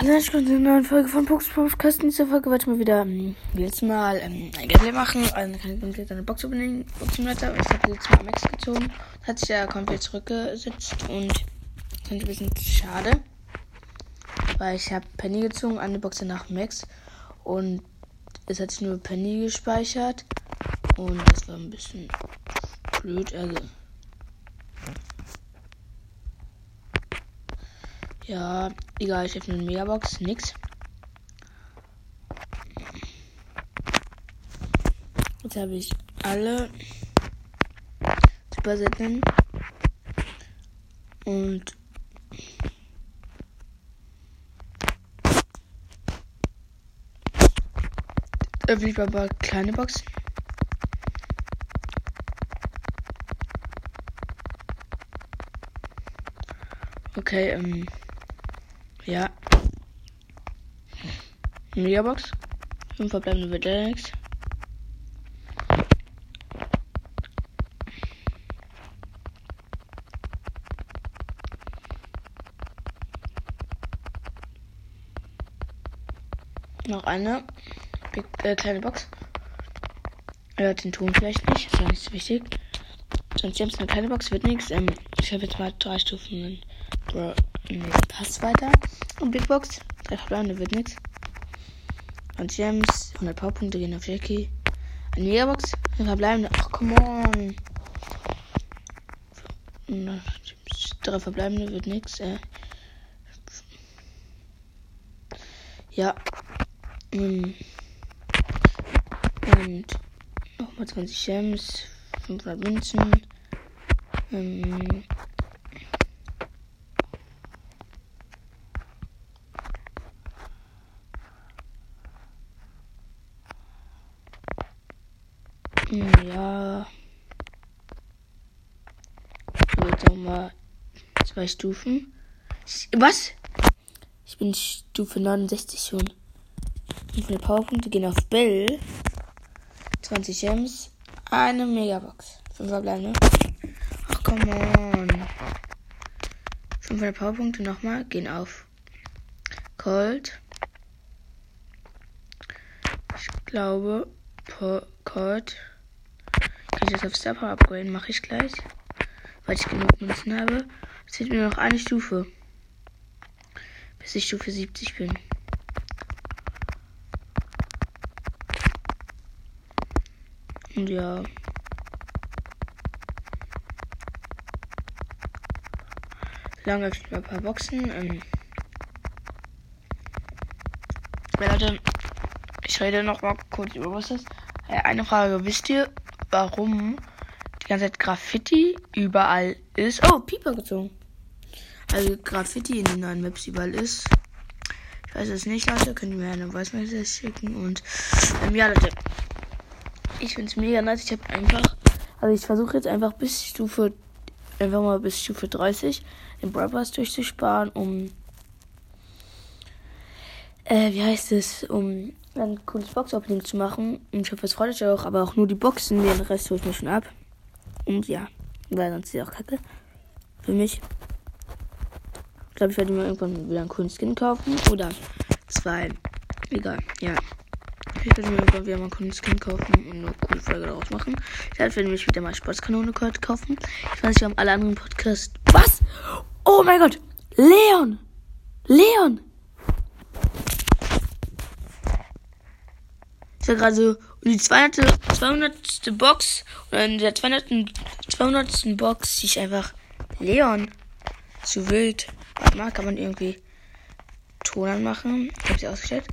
Hallo, ich bin in einer neuen Folge von Box Podcast. In dieser Folge werde ich mal wieder ähm, letztes Mal ähm, ein Gameplay machen. Also kann ich komplett eine Box übernehmen. Ich habe letztes Mal Max gezogen. Hat sich ja komplett zurückgesetzt und finde ich ein bisschen schade. Weil ich habe Penny gezogen, eine Box nach Max. Und es hat sich nur Penny gespeichert. Und das war ein bisschen blöd. Also Ja, egal, ich öffne eine Megabox, nix. Jetzt habe ich alle Supersetten und öffne ich aber kleine Box. Okay, ähm. Ja. Megabox. 5 verbleibende nichts. Noch eine Big, äh, kleine Box. Er hört den Ton vielleicht nicht, ist ja nicht so wichtig. Sonst jetzt eine kleine Box wird nichts. Ähm, ich habe jetzt mal drei Stufen Bro, nee, passt weiter. Und Big Box. Drei verbleibende wird nichts. Und Gems. 100 Powerpunkte gehen auf Jackie. Eine Megabox. Ein verbleibende. Ach, come on. Drei verbleibende wird nichts. Äh. Ja. Und nochmal 20 Gems. 500 Münzen. Ähm, Ja. Jetzt nochmal zwei Stufen. Was? Ich bin Stufe 69 schon. Wie viele Powerpunkte gehen auf Bell? 20 Gems. Eine Megabox. 5 verbleibende. Ach, come on. 500 Powerpunkte nochmal. Gehen auf Cold. Ich glaube, Cold. Ich das auf Star upgraden? Mache ich gleich. Weil ich genug Münzen habe. Es fehlt mir noch eine Stufe. Bis ich Stufe 70 bin. Und ja. Lange öffnet ein paar Boxen. Ähm ja, Leute, ich rede noch mal kurz über was ist. Äh, eine Frage, wisst ihr, warum die ganze Zeit Graffiti überall ist? Oh, Pieper gezogen. Also Graffiti in den neuen Maps überall ist. Ich weiß es nicht, Leute. Könnt ihr mir eine Voice Message schicken. Und ähm, ja, Leute. Ich finde es mega nice. Ich habe einfach. Also ich versuche jetzt einfach bis Stufe. Einfach mal bis Stufe 30 den Brothers durchzusparen, um. Äh, wie heißt es? Um ein cooles Box-Opening zu machen. Und ich hoffe, es freut euch auch, aber auch nur die Boxen, den Rest hole ich mir schon ab. Und ja, weil sonst ist auch kacke. Für mich. Ich glaube, ich werde mir irgendwann wieder einen coolen Skin kaufen. Oder zwei. Egal, ja. Ich werde mir irgendwann wieder mal einen coolen Skin kaufen und eine coole Folge daraus machen. Ich werde mir wieder mal Sportskanone kaufen. Ich weiß wir haben alle anderen Podcasts. Was? Oh mein Gott! Leon! Leon! War gerade so die 200. 200. Box oder in der 200. 200. Box sehe ich einfach Leon. Zu wild. Warte mal, kann man irgendwie Ton anmachen? Ich habe sie ausgestellt.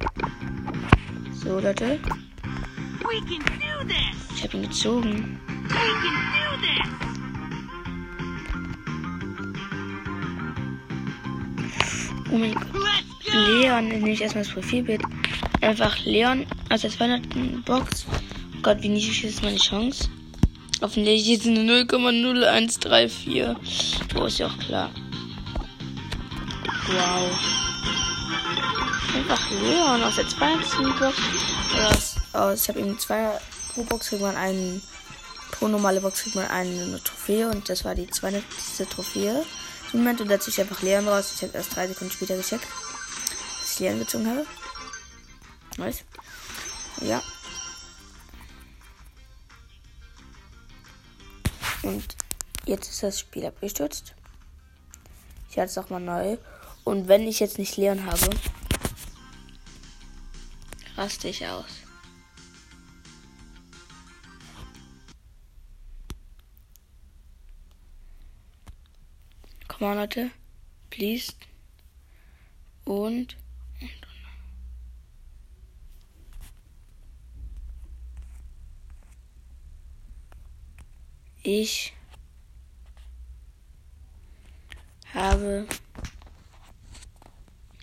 So, Leute. Ich habe ihn gezogen. Oh mein Gott. Leon, nehme ich erstmal das Profilbild. Einfach Leon aus der 200. Box. Oh Gott, wie niedrig ist meine Chance? Hoffentlich ist eine 0,0134. Oh, ist ja auch klar. Wow. Einfach Leon aus der 200. Box. Aus, aus, ich habe eben zwei pro Box kriegt man einen. Pro normale Box kriegt man eine Trophäe und das war die 200. Trophäe. Im Moment und da ziehe ich einfach Leon raus. Ich habe erst drei Sekunden später gecheckt. ich Leon gezogen habe. Nice. Ja. Und jetzt ist das Spiel abgestürzt. Ich halte es nochmal neu. Und wenn ich jetzt nicht Leon habe, raste ich aus. Komm on, Leute. Please. Und. Ich habe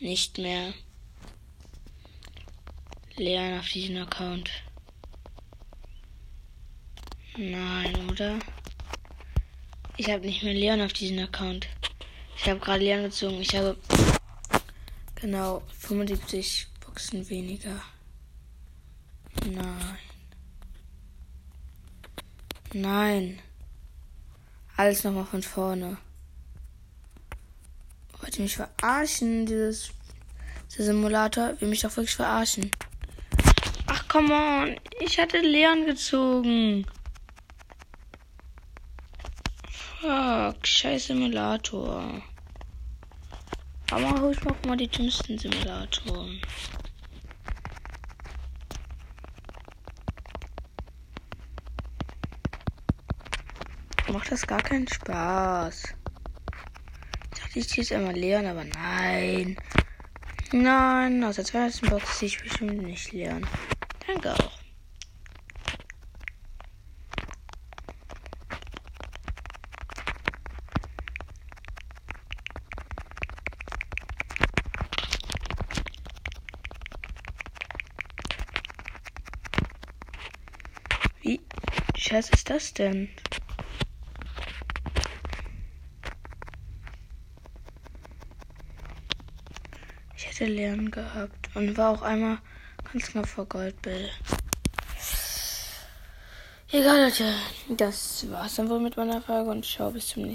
nicht mehr Leon auf diesem Account. Nein, oder? Ich habe nicht mehr Leon auf diesem Account. Ich habe gerade Leon gezogen. Ich habe genau 75 Boxen weniger. Nein. Nein. Alles nochmal von vorne. Wollt ihr mich verarschen, dieses, dieser Simulator? Will mich doch wirklich verarschen. Ach, come on. Ich hatte Leon gezogen. Fuck, scheiß Simulator. Aber hol ich mal die dümmsten Simulatoren. Macht das gar keinen Spaß. Ich dachte, ich ziehe es einmal leeren, aber nein. Nein, aus der zweiten Box ziehe ich bestimmt nicht leeren. Danke auch. Wie scheiße ist das denn? Lernen gehabt und war auch einmal ganz knapp vor Goldbill. Egal, Leute. Das war's dann wohl mit meiner Frage und ciao, bis zum nächsten Mal.